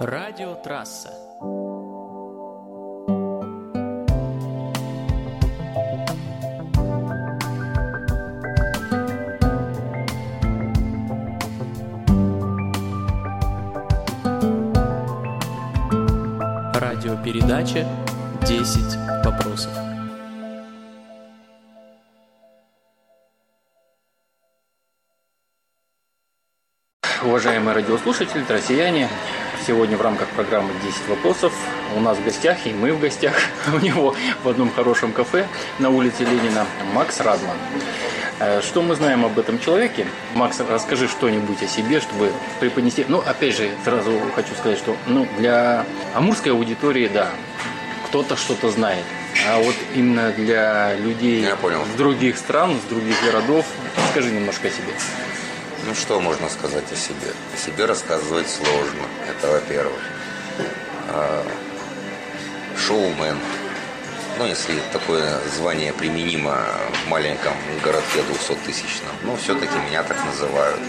Радиотрасса. Радиопередача «10 вопросов». Уважаемые радиослушатели, россияне, сегодня в рамках программы «10 вопросов» у нас в гостях, и мы в гостях у него в одном хорошем кафе на улице Ленина Макс Радман. Э, Что мы знаем об этом человеке? Макс, расскажи что-нибудь о себе, чтобы преподнести. Ну, опять же, сразу хочу сказать, что ну, для амурской аудитории, да, кто-то что-то знает. А вот именно для людей Я понял. с других стран, с других городов, скажи немножко о себе. Ну что можно сказать о себе? О себе рассказывать сложно. Это во-первых. А, Шоумен. Ну, если такое звание применимо в маленьком городке 200-тысячном. Но все-таки меня так называют.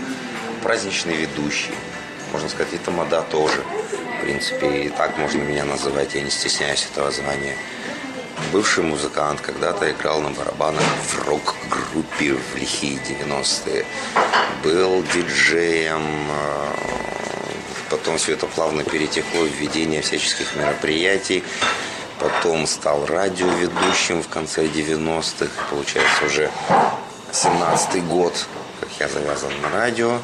Праздничный ведущий. Можно сказать, и тамада тоже. В принципе, и так можно меня называть. Я не стесняюсь этого звания. Бывший музыкант, когда-то играл на барабанах в рок-группе в лихие 90-е. Был диджеем, э, потом все это плавно перетекло в ведение всяческих мероприятий. Потом стал радиоведущим в конце 90-х. Получается, уже 17-й год, как я завязан на радио.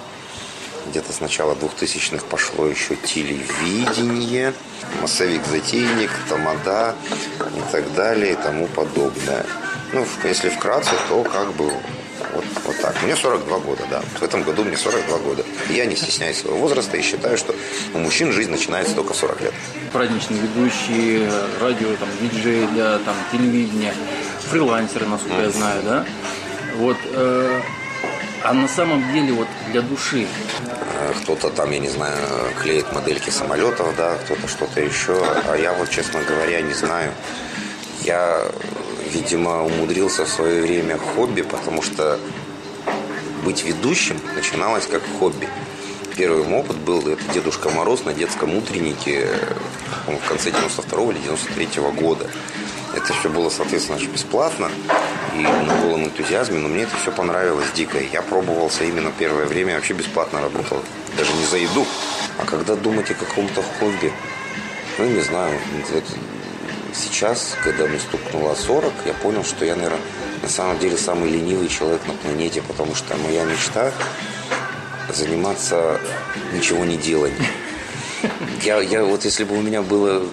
Где-то с начала 2000-х пошло еще телевидение, массовик-затейник, тамада и так далее и тому подобное. Ну, если вкратце, то как бы вот, вот так. Мне 42 года, да. В этом году мне 42 года. Я не стесняюсь своего возраста и считаю, что у мужчин жизнь начинается только в 40 лет. праздничный ведущий, радио, там, диджей для там, телевидения, фрилансеры, насколько я знаю, да? Вот, э, а на самом деле вот для души, Э, Кто-то там, я не знаю, клеит модельки самолетов, да, кто-то что-то еще. А я вот, честно говоря, не знаю. Я, видимо, умудрился в свое время хобби, потому что быть ведущим начиналось как хобби. Первый опыт был это Дедушка Мороз на детском утреннике в конце 92 или 93 года. Это все было, соответственно, бесплатно и на голом энтузиазме, но мне это все понравилось дико. Я пробовался именно первое время, вообще бесплатно работал, даже не за еду. А когда думать о каком-то хобби, ну, не знаю, вот сейчас, когда мне стукнуло 40, я понял, что я, наверное, на самом деле самый ленивый человек на планете, потому что моя мечта заниматься ничего не деланием. Я, я вот если бы у меня было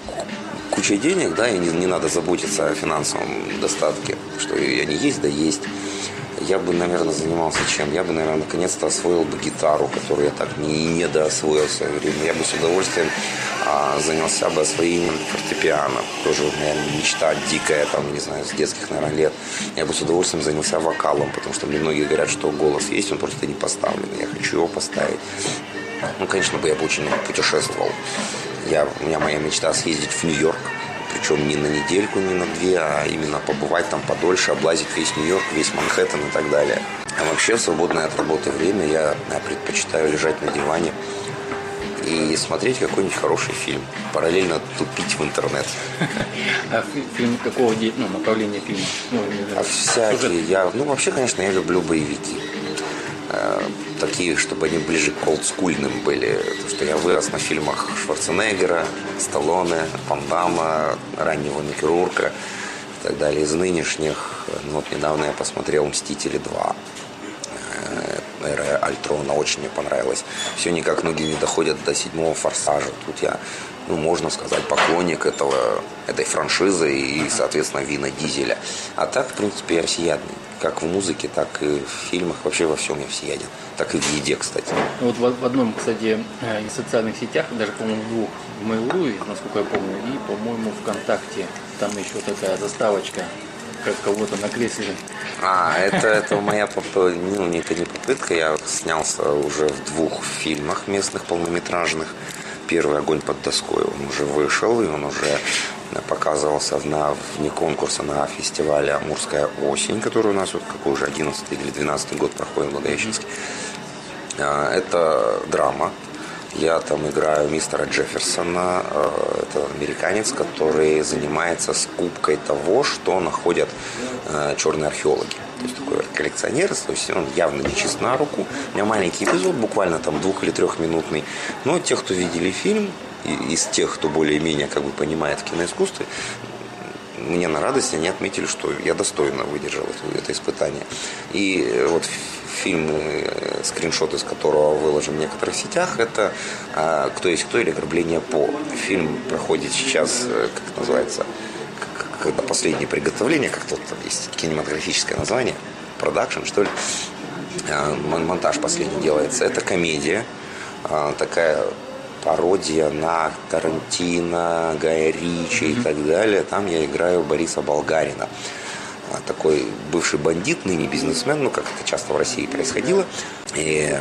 куча денег, да, и не, не надо заботиться о финансовом достатке, что и они есть, да есть, я бы, наверное, занимался чем? Я бы, наверное, наконец-то освоил бы гитару, которую я так не, не доосвоил в свое время. Я бы с удовольствием а, занялся бы освоением фортепиано. Тоже моя мечта дикая, там, не знаю, с детских, наверное, лет. Я бы с удовольствием занялся вокалом, потому что мне многие говорят, что голос есть, он просто не поставлен. Я хочу его поставить. Ну, конечно, бы я бы очень много путешествовал. Я, у меня моя мечта съездить в Нью-Йорк. Причем не на недельку, не на две, а именно побывать там подольше, облазить весь Нью-Йорк, весь Манхэттен и так далее. А вообще в свободное от работы время я, я предпочитаю лежать на диване и смотреть какой-нибудь хороший фильм. Параллельно тупить в интернет. а фи- фильм какого ну, направления фильма? Ну, А всякие. Я, ну, вообще, конечно, я люблю боевики. Э, такие, чтобы они ближе к олдскульным были. Потому что я вырос на фильмах Шварценеггера, Сталлоне, Ван Дамма, раннего Микки Рурка и так далее. Из нынешних, ну, вот недавно я посмотрел «Мстители 2». Альтрона очень мне понравилась. Все никак ноги не доходят до седьмого форсажа. Тут я, ну, можно сказать, поклонник этого, этой франшизы и, соответственно, Вина Дизеля. А так, в принципе, я всеядный. Как в музыке, так и в фильмах. Вообще во всем я всеяден. Так и в еде, кстати. Вот в, в одном, кстати, э, из социальных сетях, даже, по-моему, в двух, в Mail.ru, насколько я помню, и, по-моему, ВКонтакте, там еще такая заставочка, как кого-то на кресле. А, это, это моя попытка, ну, это не попытка, я снялся уже в двух фильмах местных полнометражных. Первый «Огонь под доской», он уже вышел, и он уже показывался на, вне конкурса на фестивале «Амурская осень», который у нас вот какой уже 11 или 12 год проходит в Благовещенске. А, Это драма. Я там играю мистера Джефферсона. Э, это американец, который занимается скупкой того, что находят э, черные археологи. То есть такой коллекционер, то есть он явно не чист на руку. У меня маленький эпизод, буквально там двух- или трехминутный. Но те, кто видели фильм, из тех, кто более-менее как бы понимает в киноискусстве, мне на радость они отметили, что я достойно выдержал это, это испытание. И э, вот фильм, э, скриншот из которого выложен в некоторых сетях, это а, «Кто есть кто» или «Ограбление по». Фильм проходит сейчас, э, как называется, когда последнее приготовление, вот там есть кинематографическое название, продакшн, что ли, монтаж последний делается. Это комедия, а, такая пародия на Тарантино, Гая Ричи mm-hmm. и так далее. Там я играю Бориса Болгарина. А, такой бывший бандит, ныне бизнесмен, ну, как это часто в России происходило. И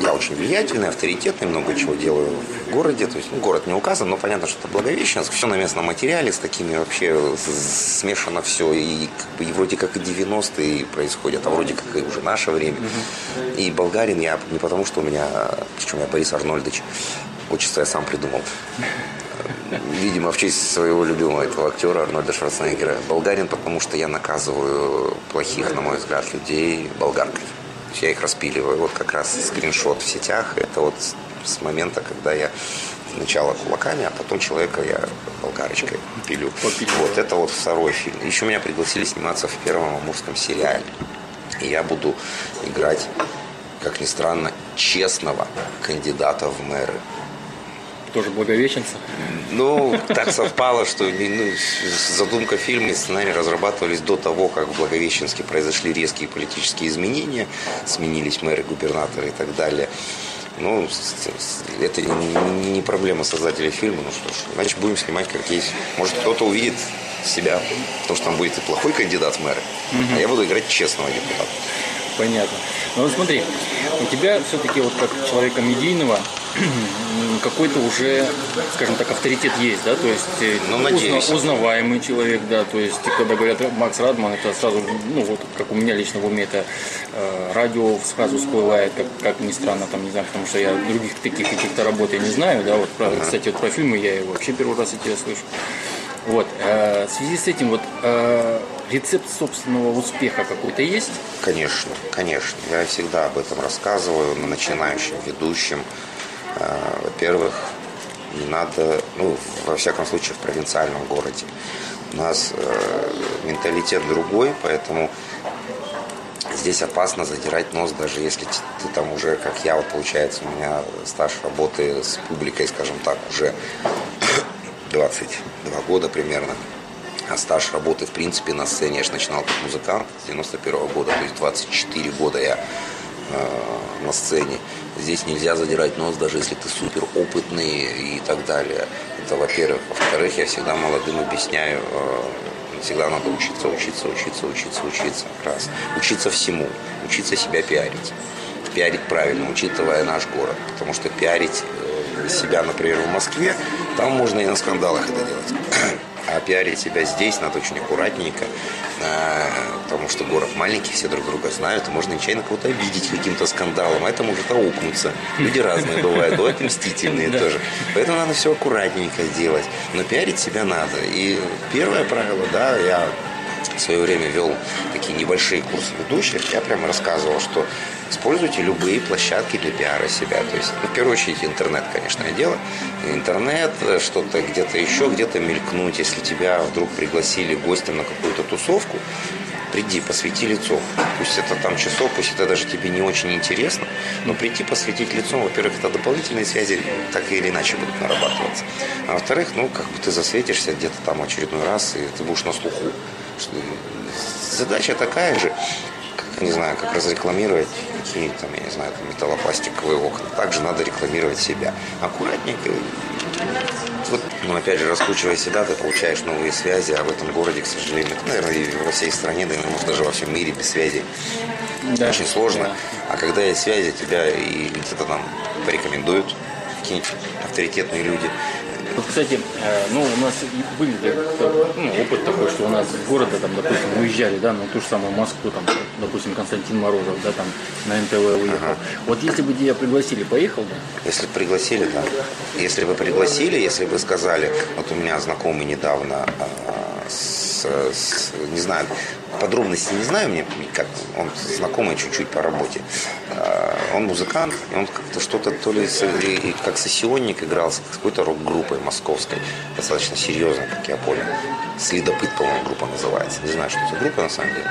я очень влиятельный, авторитетный, много чего делаю в городе. То есть, ну, город не указан, но понятно, что это Благовещенск. Все на местном материале, с такими вообще смешано все. И, как бы, и вроде как и 90-е происходят, а вроде как и уже наше время. И болгарин я не потому, что у меня, причем я Борис Арнольдович, отчество я сам придумал. Видимо, в честь своего любимого этого актера Арнольда Шварценеггера. Болгарин, потому что я наказываю плохих, на мой взгляд, людей болгаркой. Я их распиливаю. Вот как раз скриншот в сетях. Это вот с момента, когда я сначала кулаками, а потом человека я болгарочкой пилю. Вот это вот второй фильм. Еще меня пригласили сниматься в первом амурском сериале. И я буду играть, как ни странно, честного кандидата в мэры тоже благовещенца? Ну, так совпало, что ну, задумка фильма и сценарий разрабатывались до того, как в Благовещенске произошли резкие политические изменения, сменились мэры, губернаторы и так далее. Ну, это не проблема создателей фильма. Ну что ж, значит, будем снимать как есть. Может, кто-то увидит себя, потому что там будет и плохой кандидат в мэры, угу. а я буду играть честного депутата. Понятно. Ну вот смотри, у тебя все-таки вот как человека медийного какой-то уже, скажем так, авторитет есть, да, то есть э, ну, узна, узнаваемый человек, да, то есть когда говорят Макс Радман, это сразу, ну вот как у меня лично в уме это э, радио сразу всплывает, как, как ни странно, там, не знаю, потому что я других таких каких-то работ я не знаю, да, вот, про, кстати, вот про фильмы я вообще первый раз от тебя слышу. Вот, э, в связи с этим вот э, рецепт собственного успеха какой-то есть? Конечно, конечно. Я всегда об этом рассказываю на начинающим ведущим. Э, во-первых, не надо, ну, во всяком случае, в провинциальном городе. У нас э, менталитет другой, поэтому здесь опасно задирать нос, даже если ты там уже, как я, вот получается, у меня стаж работы с публикой, скажем так, уже 22 года примерно. А стаж работы, в принципе, на сцене я же начинал как музыкант с 91 -го года, то есть 24 года я э, на сцене. Здесь нельзя задирать нос, даже если ты супер опытный и так далее. Это во-первых. Во-вторых, я всегда молодым объясняю, э, всегда надо учиться, учиться, учиться, учиться, учиться. Раз. Учиться всему. Учиться себя пиарить. Пиарить правильно, учитывая наш город. Потому что пиарить э, себя, например, в Москве, там можно и на скандалах это делать. А пиарить себя здесь надо очень аккуратненько, э, потому что город маленький, все друг друга знают, и можно нечаянно кого-то обидеть каким-то скандалом, а это может аукнуться. Люди разные бывают, бывают мстительные тоже. Поэтому надо все аккуратненько делать. Но пиарить себя надо. И первое правило, да, я свое время вел такие небольшие курсы ведущих, я прямо рассказывал, что Используйте любые площадки для пиара себя. То есть, ну, в первую очередь, интернет, конечно, дело. Интернет, что-то где-то еще, где-то мелькнуть. Если тебя вдруг пригласили гостем на какую-то тусовку, приди, посвети лицо. Пусть это там часов, пусть это даже тебе не очень интересно, но прийти, посветить лицом, во-первых, это дополнительные связи так или иначе будут нарабатываться. А во-вторых, ну, как бы ты засветишься где-то там очередной раз, и ты будешь на слуху. Задача такая же, как, не знаю, как разрекламировать какие-нибудь там, я не знаю, там, металлопластиковые окна. Также надо рекламировать себя. Аккуратненько. Вот, ну, опять же, раскручивая себя, ты получаешь новые связи, а в этом городе, к сожалению, это, наверное, и во всей стране, да, может, даже во всем мире без связи да. очень сложно. Да. А когда есть связи, тебя и где-то там порекомендуют какие-нибудь авторитетные люди, Вот, кстати, э, ну, у нас были ну, опыт такой, что у нас с города, там, допустим, уезжали, да, на ту же самую Москву, там, допустим, Константин Морозов, да, там, на НТВ уехал. Ага. Вот если бы тебя пригласили, поехал бы? Если пригласили, да. Если бы пригласили, если бы сказали, вот у меня знакомый недавно а, с, с, не знаю, подробности не знаю, мне как он знакомый чуть-чуть по работе. А, он музыкант, и он как-то что-то то ли как сессионник играл с какой-то рок-группой московской, достаточно серьезной, как я понял. Следопыт, по-моему, группа называется. Не знаю, что это группа на самом деле.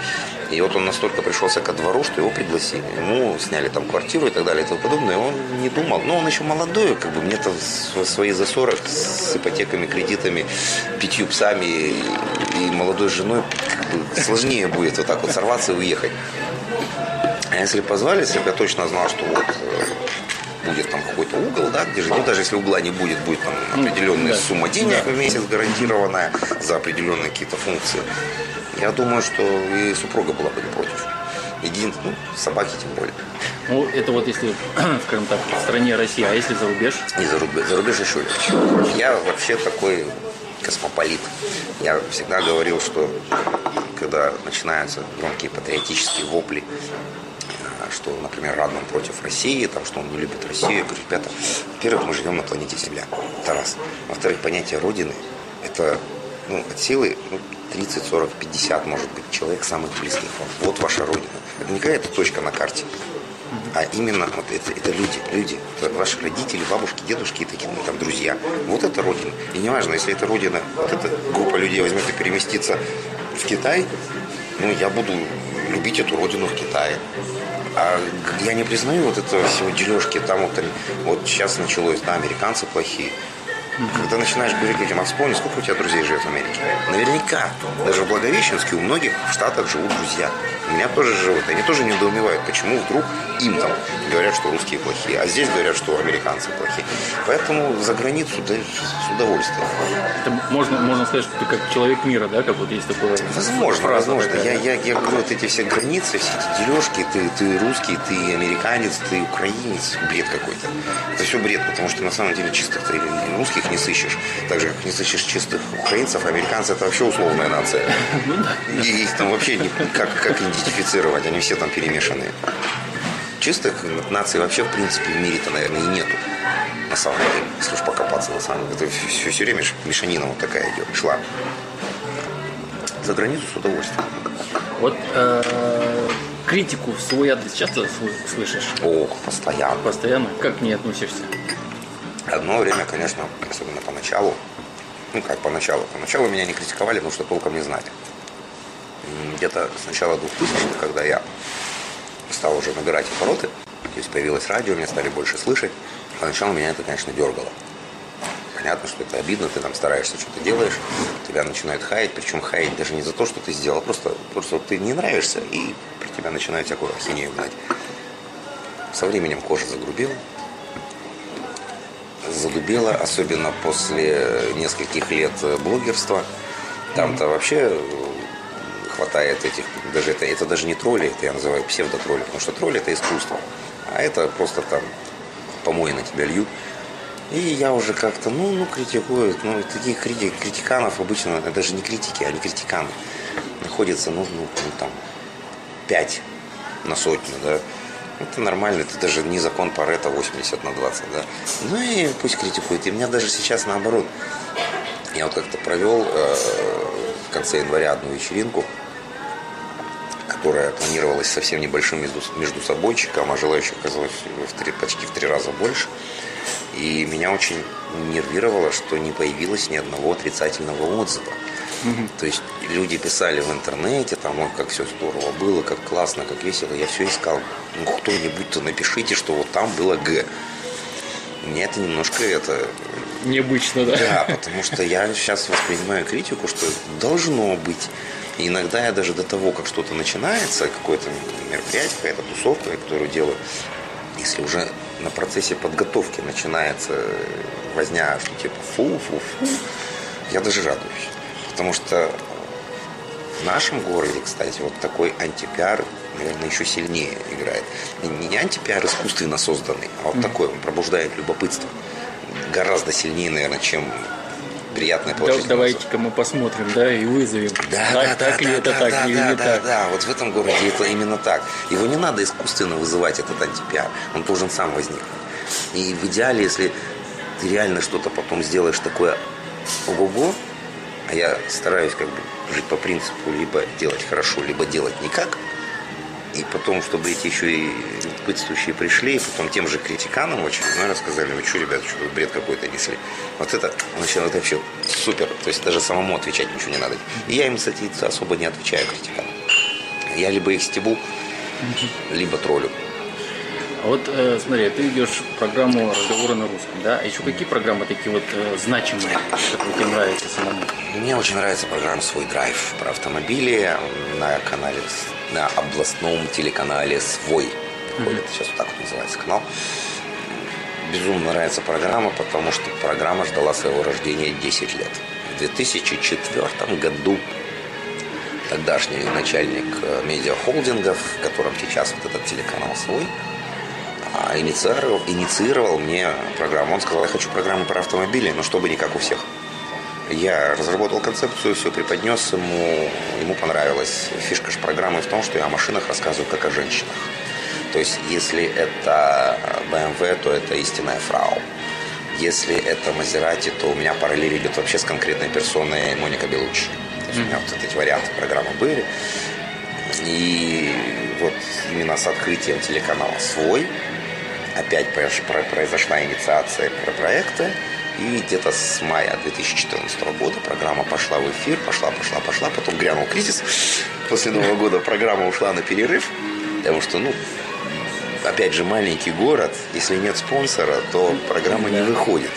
И вот он настолько пришелся ко двору, что его пригласили. Ему сняли там квартиру и так далее и тому подобное. И он не думал. Ну, он еще молодой, как бы мне-то свои за 40 с ипотеками, кредитами, пятью псами и молодой женой как бы сложнее будет вот так вот сорваться и уехать. А если позвали, если бы я точно знал, что вот э, будет там какой-то угол, да, где же, ну, даже если угла не будет, будет там ну, определенная да. сумма денег да. в месяц гарантированная за определенные какие-то функции. Я думаю, что и супруга была бы не против. Единственное, ну, собаки тем более. Ну, это вот если, скажем так, в стране России, а если за рубеж? И за рубеж, за рубеж еще легче. Я вообще такой космополит. Я всегда говорил, что когда начинаются громкие патриотические вопли, э, что, например, Радман против России, там, что он не любит Россию, я говорю, ребята, во-первых, мы живем на планете Земля, это раз. Во-вторых, понятие Родины – это ну, от силы ну, 30, 40, 50, может быть, человек самых близких вам. Вот ваша Родина. Это не какая-то точка на карте а именно вот это, это люди, люди, ваши родители, бабушки, дедушки и такие ну, там друзья. Вот это родина. И неважно, если эта родина, вот эта группа людей возьмет и переместится в Китай, ну, я буду любить эту родину в Китае. А я не признаю вот этого всего дележки, там вот, вот сейчас началось, да, американцы плохие, когда начинаешь говорить людям, а вспомни, сколько у тебя друзей живет в Америке? Наверняка, даже в Благовещенске у многих в Штатах живут друзья. У меня тоже живут. Они тоже недоумевают, почему вдруг им там говорят, что русские плохие, а здесь говорят, что американцы плохие. Поэтому за границу да, с удовольствием. Это можно, можно сказать, что ты как человек мира, да, как вот есть такое. Возможно, фраза возможно. Я, я, я говорю, вот эти все границы, все эти дележки, ты, ты русский, ты американец, ты украинец, бред какой-то. Это все бред, потому что на самом деле чистых ты русских не сыщешь. Так же, как не сыщешь чистых украинцев, американцы это вообще условная нация. Ну И их там вообще как, как идентифицировать, они все там перемешанные. Чистых наций вообще, в принципе, в мире-то, наверное, и нету. На самом деле, если уж покопаться, на самом деле. Это все, все время мешанина вот такая идет, шла. За границу с удовольствием. Вот э, критику в свой адрес часто слышишь? Ох, постоянно. Постоянно? Как к ней относишься? Одно время, конечно, особенно поначалу, ну как поначалу, поначалу меня не критиковали, потому что толком не знали. Где-то с начала 2000-х, когда я стал уже набирать обороты, то есть появилось радио, меня стали больше слышать, поначалу меня это, конечно, дергало. Понятно, что это обидно, ты там стараешься, что-то делаешь, тебя начинают хаять, причем хаять даже не за то, что ты сделал, а просто, просто ты не нравишься, и при тебя начинают всякую ахинею гнать. Со временем кожа загрубила, задубело, особенно после нескольких лет блогерства. Там-то вообще хватает этих, даже это, это даже не тролли, это я называю псевдотролли, потому что тролли это искусство, а это просто там помои на тебя льют. И я уже как-то, ну, ну, критикуют, ну, таких критик, критиканов обычно, это даже не критики, а не критиканы. Находится, ну, ну, ну там, пять на сотню, да. Это нормально, это даже не закон Парета 80 на 20, да. Ну и пусть критикует. И меня даже сейчас наоборот. Я вот как-то провел э, в конце января одну вечеринку, которая планировалась совсем небольшим между, между собойчиком, а желающих оказалось в три, почти в три раза больше. И меня очень нервировало, что не появилось ни одного отрицательного отзыва. Угу. То есть люди писали в интернете, там, ой, как все здорово было, как классно, как весело. Я все искал. Ну, кто-нибудь-то напишите, что вот там было Г. Мне это немножко это... Необычно, да? Да, потому что я сейчас воспринимаю критику, что должно быть. И иногда я даже до того, как что-то начинается, какое-то мероприятие, какая-то тусовка, которую делаю, если уже на процессе подготовки начинается возня, что типа фу-фу-фу, я даже радуюсь. Потому что В нашем городе, кстати, вот такой антипиар, наверное, еще сильнее играет. Не антипиар искусственно созданный, а вот такой, он пробуждает любопытство. Гораздо сильнее, наверное, чем приятное получить. Да, давайте-ка мы посмотрим, да, и вызовем. Да, так, да, так да, ли да, это да, так да, или да, не да, так. Да, вот в этом городе это именно так. Его не надо искусственно вызывать, этот антипиар. Он должен сам возникнуть. И в идеале, если ты реально что-то потом сделаешь такое ого-го, а я стараюсь как бы жить по принципу либо делать хорошо, либо делать никак, и потом, чтобы эти еще и любопытствующие пришли, и потом тем же критиканам в очередной раз сказали, вы что, ребята, что вы бред какой-то несли. Вот это, начало это вообще супер. То есть даже самому отвечать ничего не надо. И я им, кстати, особо не отвечаю критиканам. Я либо их стебу, либо троллю. А вот э, смотри, ты идешь программу разговора на русском, да? А еще какие программы такие вот э, значимые, которые тебе нравятся самому? Мне очень нравится программа «Свой драйв» про автомобили на канале, на областном телеканале «Свой». Mm-hmm. Это сейчас вот так вот называется канал. Безумно нравится программа, потому что программа ждала своего рождения 10 лет. В 2004 году тогдашний начальник э, медиахолдингов, в котором сейчас вот этот телеканал «Свой», инициировал, инициировал мне программу. Он сказал, я хочу программу про автомобили, но чтобы не как у всех. Я разработал концепцию, все преподнес ему, ему понравилось. Фишка же программы в том, что я о машинах рассказываю как о женщинах. То есть, если это BMW, то это истинная фрау. Если это Мазерати, то у меня параллель идет вообще с конкретной персоной Моника Белучи. То есть, у меня вот эти варианты программы были. И вот именно с открытием телеканала «Свой» опять произошла инициация про проекта. И где-то с мая 2014 года программа пошла в эфир, пошла, пошла, пошла. Потом грянул кризис. После Нового года программа ушла на перерыв. Потому что, ну, опять же, маленький город. Если нет спонсора, то программа не выходит.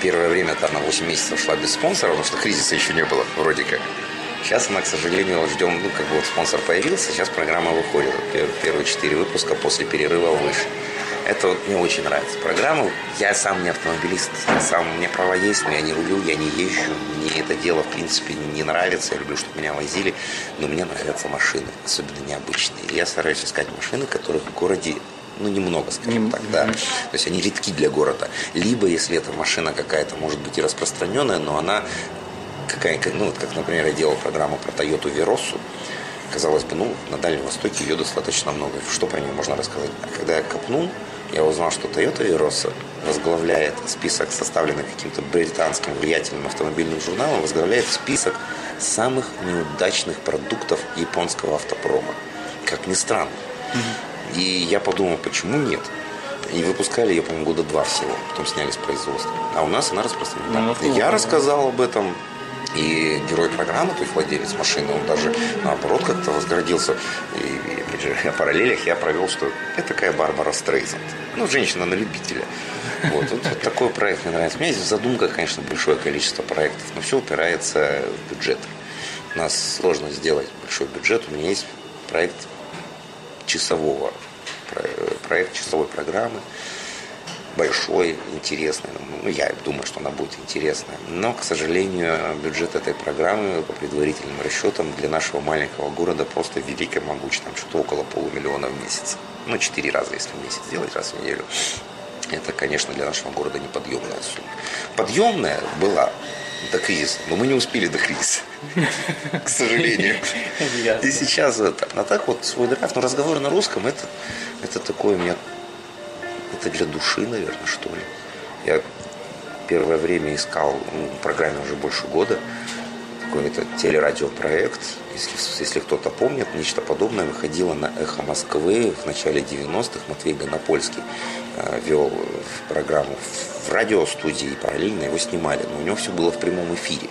Первое время там на 8 месяцев шла без спонсора, потому что кризиса еще не было, вроде как. Сейчас она, к сожалению, ждем, ну, как бы вот спонсор появился, сейчас программа выходит. Первые четыре выпуска после перерыва вышли. Это вот мне очень нравится программа. Я сам не автомобилист, я сам, у меня права есть, но я не рулю, я не езжу. Мне это дело, в принципе, не нравится. Я люблю, чтобы меня возили. Но мне нравятся машины, особенно необычные. Я стараюсь искать машины, которых в городе ну, немного, скажем так, да. То есть они редки для города. Либо, если эта машина какая-то, может быть, и распространенная, но она какая, ну, вот как, например, я делал программу про Toyota Verosu, казалось бы, ну, на Дальнем Востоке ее достаточно много. Что про нее можно рассказать? А когда я копнул, я узнал, что Toyota Verosa возглавляет список, составленный каким-то британским влиятельным автомобильным журналом, возглавляет список самых неудачных продуктов японского автопрома. Как ни странно. Mm-hmm. И я подумал, почему нет? И выпускали ее, по-моему, года два всего. Потом сняли с производства. А у нас она распространена. Ну, я рассказал об этом и герой программы, то есть владелец машины, он даже наоборот как-то возгородился. И, опять же, о параллелях я провел, что это такая Барбара Стрейзанд. Ну, женщина на любителя. Вот, вот, вот такой проект мне нравится. У меня здесь задумка, конечно, большое количество проектов, но все упирается в бюджет. У нас сложно сделать большой бюджет. У меня есть проект часового, проект часовой программы большой, интересной. Ну, я думаю, что она будет интересная. Но, к сожалению, бюджет этой программы по предварительным расчетам для нашего маленького города просто велик и могуч. Там что-то около полумиллиона в месяц. Ну, четыре раза, если в месяц делать, раз в неделю. Это, конечно, для нашего города неподъемная сумма. Подъемная была до кризиса, но мы не успели до кризиса, к сожалению. И сейчас это. А так вот свой драйв, но разговор на русском, это такое у меня это для души, наверное, что ли. Я первое время искал, ну, программе уже больше года, какой-то телерадиопроект. Если, если кто-то помнит, нечто подобное выходило на «Эхо Москвы» в начале 90-х. Матвей Гонопольский э, вел программу в радиостудии, параллельно его снимали. Но у него все было в прямом эфире.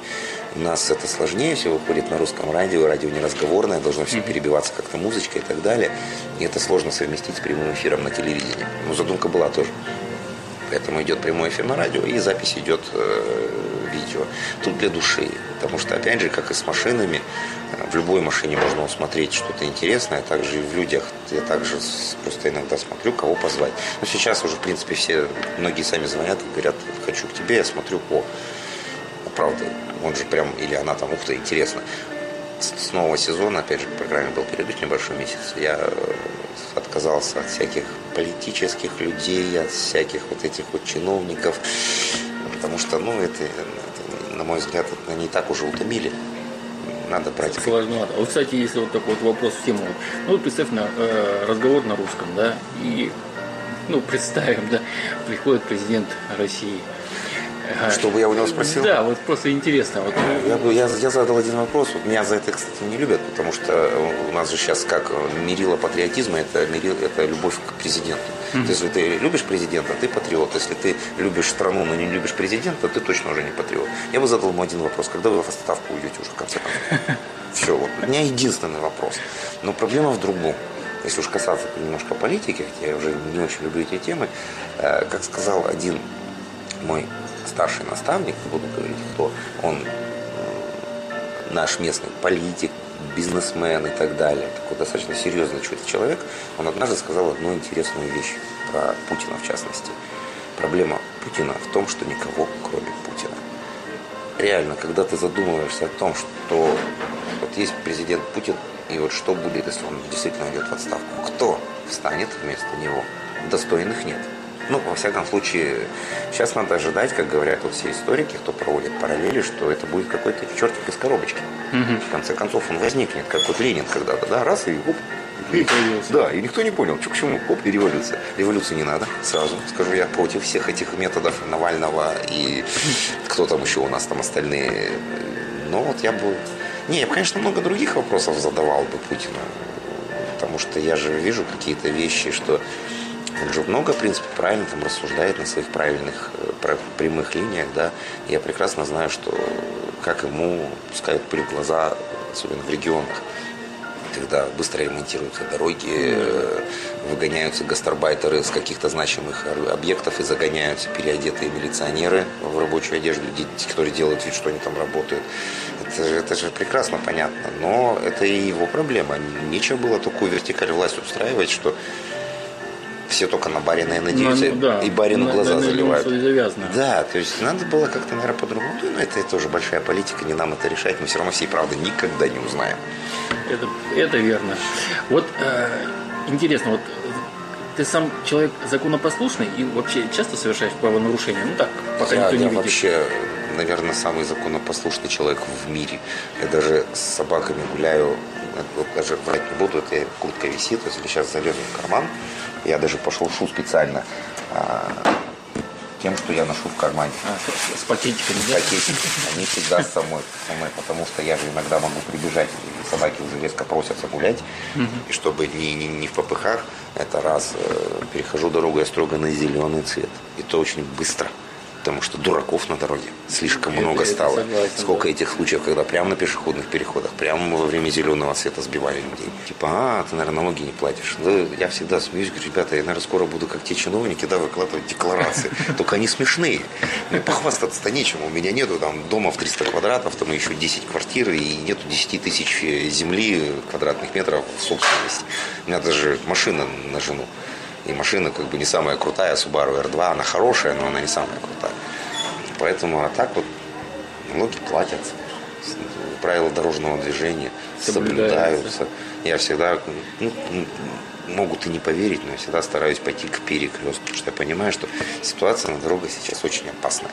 У нас это сложнее, все выходит на русском радио, радио неразговорное, должно все перебиваться как-то музычкой и так далее. И это сложно совместить с прямым эфиром на телевидении. Но задумка была тоже. Поэтому идет прямой эфир на радио и запись идет э, видео. Тут для души. Потому что, опять же, как и с машинами, в любой машине можно усмотреть что-то интересное, также и в людях. Я также просто иногда смотрю, кого позвать. Но сейчас уже, в принципе, все, многие сами звонят и говорят, хочу к тебе, я смотрю, о, правда, он же прям, или она там, ух ты, интересно. с нового сезона, опять же, в программе был перерыв небольшой месяц, я отказался от всяких политических людей, от всяких вот этих вот чиновников, потому что, ну, это, это на мой взгляд, это не так уже утомили. Надо брать. Сложновато. А вот, кстати, если вот такой вот вопрос в тему. Ну, вот представь на э, разговор на русском, да, и ну, представим, да, приходит президент России, чтобы я у него спросил? Да, вот просто интересно. Вот. Я, я, я задал один вопрос. Вот меня за это, кстати, не любят, потому что у нас же сейчас как мерило патриотизма, это, мерило, это любовь к президенту. Mm-hmm. Если ты любишь президента, ты патриот. Если ты любишь страну, но не любишь президента, ты точно уже не патриот. Я бы задал ему один вопрос. Когда вы в отставку уйдете уже, в конце концов? Все, вот. У меня единственный вопрос. Но проблема в другом. Если уж касаться немножко политики, хотя я уже не очень люблю эти темы, э, как сказал один мой старший наставник, буду говорить кто, он наш местный политик, бизнесмен и так далее, такой достаточно серьезный человек, он однажды сказал одну интересную вещь про Путина в частности. Проблема Путина в том, что никого, кроме Путина. Реально, когда ты задумываешься о том, что вот есть президент Путин, и вот что будет, если он действительно идет в отставку, кто встанет вместо него? Достойных нет. Ну, во всяком случае, сейчас надо ожидать, как говорят вот все историки, кто проводит параллели, что это будет какой-то чертик из коробочки. Угу. В конце концов, он возникнет, как вот Ленин когда-то, да, раз и оп, и, да, и никто не понял, что к чему, оп, и революция. Революции не надо, сразу скажу я, против всех этих методов Навального и кто там еще у нас там остальные. Но вот я бы... Не, я бы, конечно, много других вопросов задавал бы Путину, потому что я же вижу какие-то вещи, что же много, в принципе, правильно там рассуждает на своих правильных э, прямых линиях, да. Я прекрасно знаю, что как ему пускают пыль в глаза, особенно в регионах, когда быстро ремонтируются дороги, э, выгоняются гастарбайтеры с каких-то значимых объектов и загоняются переодетые милиционеры в рабочую одежду, которые делают вид, что они там работают. Это, это же прекрасно понятно, но это и его проблема. Нечего было такую вертикаль власть устраивать, что все только на барина и надеются, ну, да. и барину на, глаза на, заливают. Завязано. Да, то есть надо было как-то, наверное, по-другому. Ну, это тоже большая политика, не нам это решать. Мы все равно всей правды никогда не узнаем. Это, это верно. Вот э, интересно, вот ты сам человек законопослушный и вообще часто совершаешь правонарушения? Ну так, пока я, никто не я видит. вообще, наверное, самый законопослушный человек в мире. Я даже с собаками гуляю, вот даже врать не буду, это куртка висит, если сейчас залезу в карман, я даже пошел шу специально а, тем, что я ношу в кармане. А, с пакетиками, да? Пакетики. Они всегда со мной, со мной, потому что я же иногда могу прибежать, и собаки уже резко просятся гулять. Угу. И чтобы не, не, не в попыхах, это раз, э, перехожу дорогу я строго на зеленый цвет. И то очень быстро потому что дураков на дороге слишком много стало. Согласен, Сколько да. этих случаев, когда прямо на пешеходных переходах, прямо во время зеленого света сбивали людей. Типа, а, ты, наверное, налоги не платишь. Да, я всегда смеюсь, говорю, ребята, я, наверное, скоро буду как те чиновники, да, выкладывать декларации. Только они смешные. Мне похвастаться-то нечем. У меня нету там дома в 300 квадратов, там еще 10 квартир, и нету 10 тысяч земли квадратных метров в собственности. У меня даже машина на жену. И машина как бы не самая крутая, Subaru R2, она хорошая, но она не самая крутая. Поэтому, а так вот, налоги платятся, правила дорожного движения соблюдаются. Я всегда, ну, могут и не поверить, но я всегда стараюсь пойти к перекрестку, потому что я понимаю, что ситуация на дорогах сейчас очень опасная.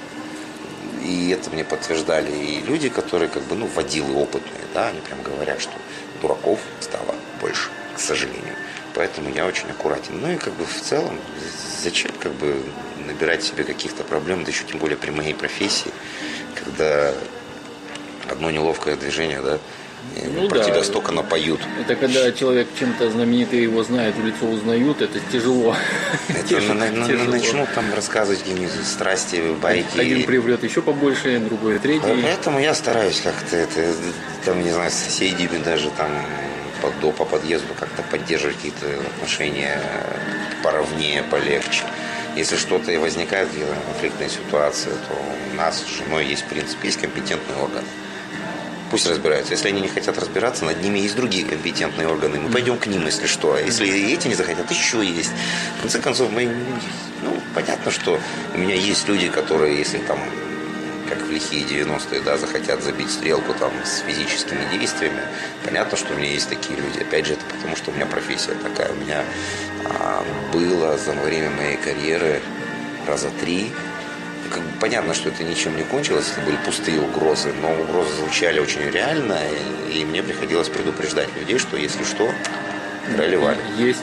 И это мне подтверждали и люди, которые как бы, ну, водилы опытные, да, они прям говорят, что дураков стало больше, к сожалению. Поэтому я очень аккуратен. Ну и как бы в целом, зачем как бы набирать себе каких-то проблем, да еще тем более при моей профессии, когда одно неловкое движение, да, ну, про да. тебя столько напоют. Это когда человек чем-то знаменитый его знает, в лицо узнают, это тяжело. Это тяжело. На, на, тяжело. начнут там рассказывать какие-нибудь страсти, байки. Один приврет еще побольше, другой третий. Поэтому я стараюсь как-то это, там, не знаю, с соседями даже там до, по подъезду как-то поддерживать какие-то отношения поровнее, полегче. Если что-то и возникает, конфликтная ситуация, то у нас с женой есть принцип, есть компетентный орган. Пусть разбираются. Если они не хотят разбираться, над ними есть другие компетентные органы. Мы пойдем к ним, если что. А если эти не захотят, еще есть. В конце концов, мы, ну, понятно, что у меня есть люди, которые, если там как в лихие 90-е, да, захотят забить стрелку там с физическими действиями. Понятно, что у меня есть такие люди. Опять же, это потому, что у меня профессия такая. У меня а, было за время моей карьеры раза три как бы понятно, что это ничем не кончилось, это были пустые угрозы, но угрозы звучали очень реально, и, и мне приходилось предупреждать людей, что если что, проливали. Есть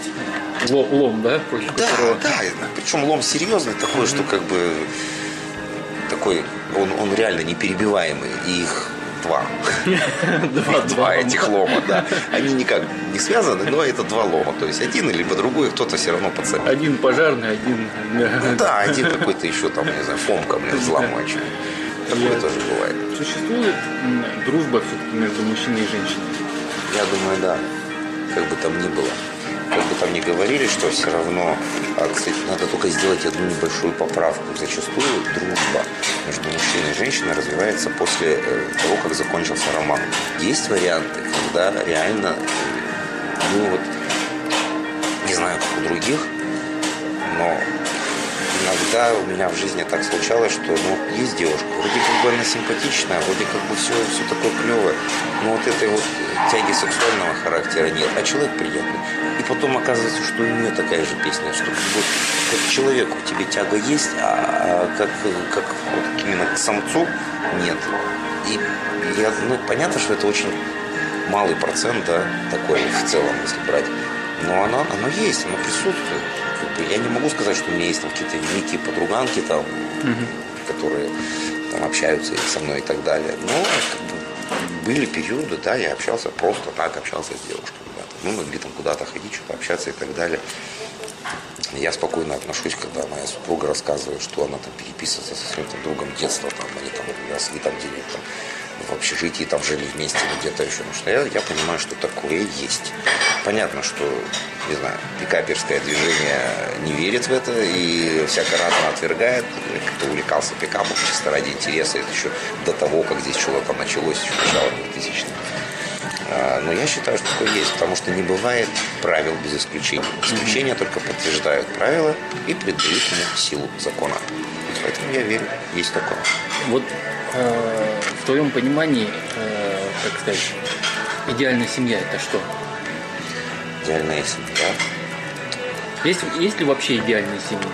лом, да? Да, которого... да, причем лом серьезный такой, mm-hmm. что как бы такой, он, он реально неперебиваемый, и их два. Два, два этих лома, да. Они никак не связаны, но это два лома. То есть один либо другой кто-то все равно подцепит. Один пожарный, один... Ну да, один какой-то еще там, не знаю, фомка, блин, взломач. Такое тоже бывает. Существует дружба все-таки между мужчиной и женщиной? Я думаю, да. Как бы там ни было как бы там ни говорили, что все равно, а, кстати, надо только сделать одну небольшую поправку. Зачастую дружба между мужчиной и женщиной развивается после э, того, как закончился роман. Есть варианты, когда реально, ну вот, не знаю, как у других, но иногда у меня в жизни так случалось, что ну, есть девушка, вроде как бы она симпатичная, вроде как бы все, все такое клевое, но вот этой вот тяги сексуального характера нет, а человек приятный. И потом оказывается, что у нее такая же песня, что как, бы, как человеку тебе тяга есть, а, а как, как вот, именно к самцу нет. И я, ну, понятно, что это очень малый процент, да, такой в целом, если брать. Но оно, оно есть, оно присутствует я не могу сказать, что у меня есть там какие-то великие подруганки, там, угу. которые там, общаются со мной и так далее. Но как бы, были периоды, да, я общался просто так, общался с девушками. Да, там, мы могли там куда-то ходить, что-то общаться и так далее. Я спокойно отношусь, когда моя супруга рассказывает, что она там переписывается со своим там, другом детства, там, они там росли там где-нибудь там в общежитии там жили вместе где-то еще. Потому что я, я понимаю, что такое есть. Понятно, что, не знаю, пикаперское движение не верит в это и всяко разно отвергает. Кто увлекался пикапом чисто ради интереса, это еще до того, как здесь что-то началось, еще начало 2000-х. А, но я считаю, что такое есть, потому что не бывает правил без исключений. Исключения только подтверждают правила и придают ему силу закона. Поэтому я верю, есть такое. Вот э, в твоем понимании, э, как сказать, идеальная семья это что? Идеальная семья? Есть, есть ли вообще идеальные семьи?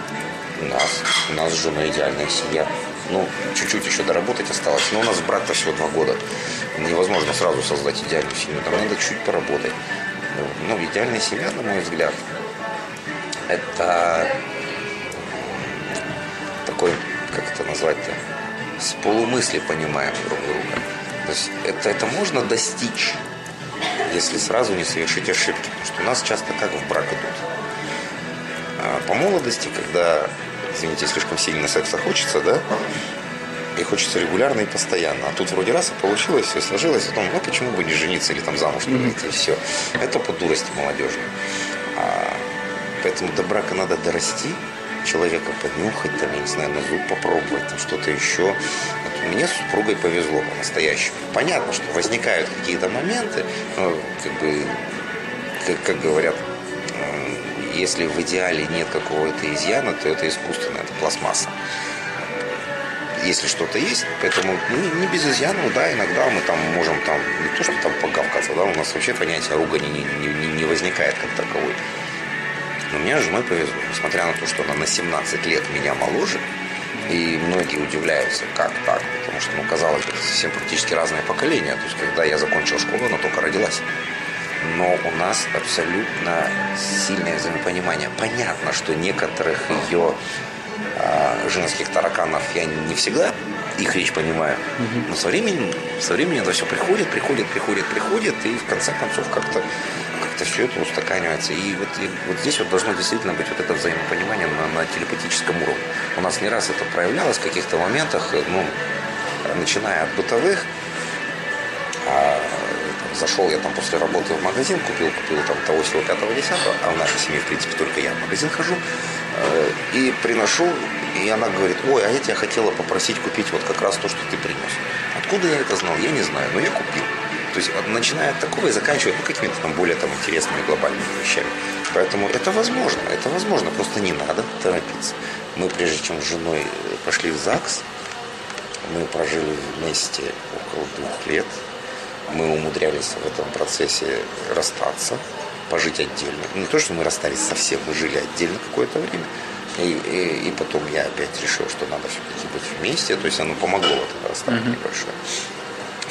У нас, у нас с женой идеальная семья. Ну, чуть-чуть еще доработать осталось. Но у нас брат-то всего два года. Невозможно сразу создать идеальную семью. Там надо чуть поработать. Ну, ну идеальная семья, на мой взгляд, это такой, как это назвать-то, с полумысли понимаем друг друга. То есть это, это можно достичь, если сразу не совершить ошибки. Потому что у нас часто как в брак идут. А по молодости, когда, извините, слишком сильно секса хочется, да, и хочется регулярно и постоянно. А тут вроде раз и получилось, все сложилось, и потом, ну почему бы не жениться или там замуж не выйти, и все. Это по дурости молодежи. А, поэтому до брака надо дорасти, человека поднюхать, там, я не знаю, на зуб попробовать, там что-то еще. Мне с супругой повезло по-настоящему. Понятно, что возникают какие-то моменты, но, как бы, как, как говорят, э, если в идеале нет какого-то изъяна, то это искусственно, это пластмасса. Если что-то есть, поэтому ну, не без изъяна, да, иногда мы там можем там, не то, что там погавкаться, да, у нас вообще понятие ругани не, не, не возникает как таковой. Но мне с женой повезло. Несмотря на то, что она на 17 лет меня моложе, и многие удивляются, как так. Что, ну, казалось бы, совсем практически разное поколение. То есть, когда я закончил школу, она только родилась. Но у нас абсолютно сильное взаимопонимание. Понятно, что некоторых ее э, женских тараканов я не всегда их речь понимаю. Но со временем, со временем это все приходит, приходит, приходит, приходит, и в конце концов как-то как-то все это устаканивается. И вот, и вот здесь вот должно действительно быть вот это взаимопонимание на, на телепатическом уровне. У нас не раз это проявлялось в каких-то моментах, ну, начиная от бытовых, а, там, зашел я там после работы в магазин, купил, купил там того всего пятого десятого, а в нашей семье, в принципе, только я в магазин хожу, э, и приношу, и она говорит, ой, а я тебя хотела попросить купить вот как раз то, что ты принес. Откуда я это знал, я не знаю, но я купил. То есть начиная от такого и заканчивая ну, какими-то там более там, интересными глобальными вещами. Поэтому это возможно, это возможно, просто не надо торопиться. Мы прежде чем с женой пошли в ЗАГС, Мы прожили вместе около двух лет. Мы умудрялись в этом процессе расстаться, пожить отдельно. Не то, что мы расстались совсем, мы жили отдельно какое-то время. И, и, и потом я опять решил, что надо все-таки быть вместе. То есть оно помогло в этом расставании uh-huh. небольшое.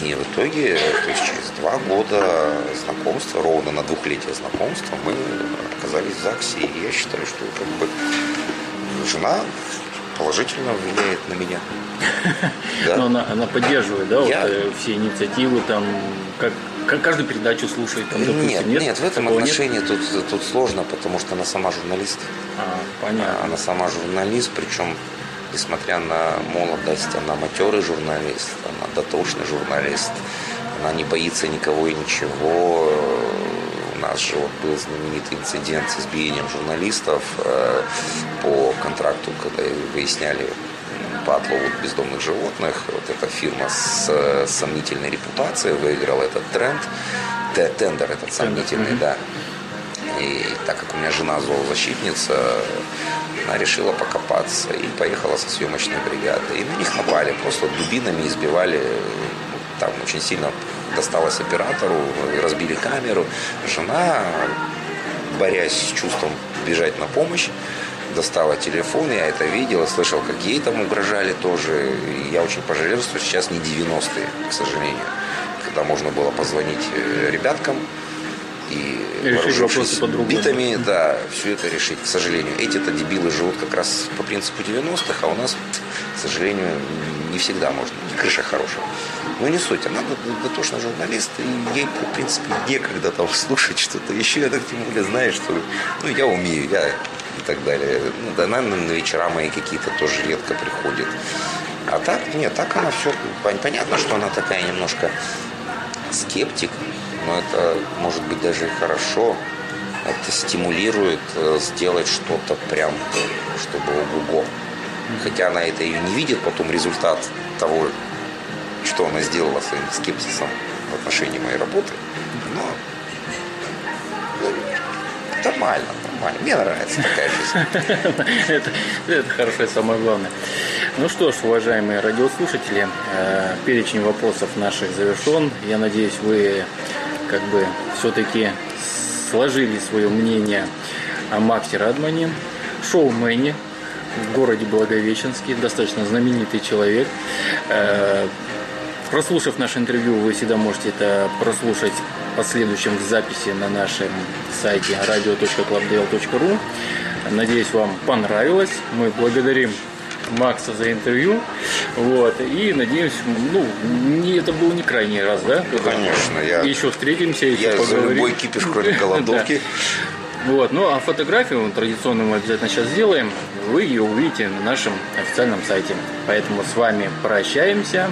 И в итоге, то есть через два года знакомства, ровно на двухлетие знакомства, мы оказались в ЗАГСе. И я считаю, что как бы жена положительно влияет на меня. Да. Но она, она поддерживает, да, я... вот, э, все инициативы, там, как, как каждую передачу слушает, там, допустим, нет, нет? Нет, в этом отношении тут, тут сложно, потому что она сама журналист. А, понятно. Она сама журналист, причем несмотря на молодость, она матерый журналист, она дотошный журналист, она не боится никого и ничего. Нас же вот был знаменитый инцидент с избиением журналистов э, по контракту, когда выясняли по отлову бездомных животных. Вот эта фирма с э, сомнительной репутацией выиграла этот тренд, тендер этот сомнительный, да. И так как у меня жена зоозащитница, она решила покопаться и поехала со съемочной бригадой. И на них напали, просто дубинами избивали. Там очень сильно досталось оператору, разбили камеру. Жена, борясь с чувством бежать на помощь, достала телефон, я это видел, слышал, как ей там угрожали тоже. И я очень пожалел, что сейчас не 90-е, к сожалению, когда можно было позвонить э, ребяткам, и вооружившись битами, да, все это решить. К сожалению, эти-то дебилы живут как раз по принципу 90-х, а у нас, к сожалению, не всегда можно. Крыша хорошая. Но не суть, она дотошный журналист, и ей, в принципе, некогда там слушать что-то еще. Я так тем более знаю, что ну, я умею, я и так далее. Ну, да, наверное, на вечера мои какие-то тоже редко приходят. А так, нет, так она все, понятно, что она такая немножко скептик, но это может быть даже и хорошо. Это стимулирует э, сделать что-то прям, чтобы ого-го. Хотя она это и не видит потом результат того, что она сделала своим скепсисом в отношении моей работы. Но нормально, нормально. Мне нравится такая жизнь. это, это хорошо, это самое главное. Ну что ж, уважаемые радиослушатели, э, перечень вопросов наших завершен. Я надеюсь, вы как бы все-таки сложили свое мнение о Максе Радмане, шоумене в городе Благовещенске, достаточно знаменитый человек. Э, прослушав наше интервью, вы всегда можете это прослушать последующем в записи на нашем сайте radio.clubdl.ru. Надеюсь, вам понравилось. Мы благодарим Макса за интервью. Вот. И надеюсь, ну, не, это был не крайний раз, да? Конечно. Я, еще встретимся, еще я поговорим. за любой кипиш, кроме голодовки. Вот, ну а фотографию традиционную мы обязательно сейчас сделаем. Вы ее увидите на нашем официальном сайте. Поэтому с вами прощаемся.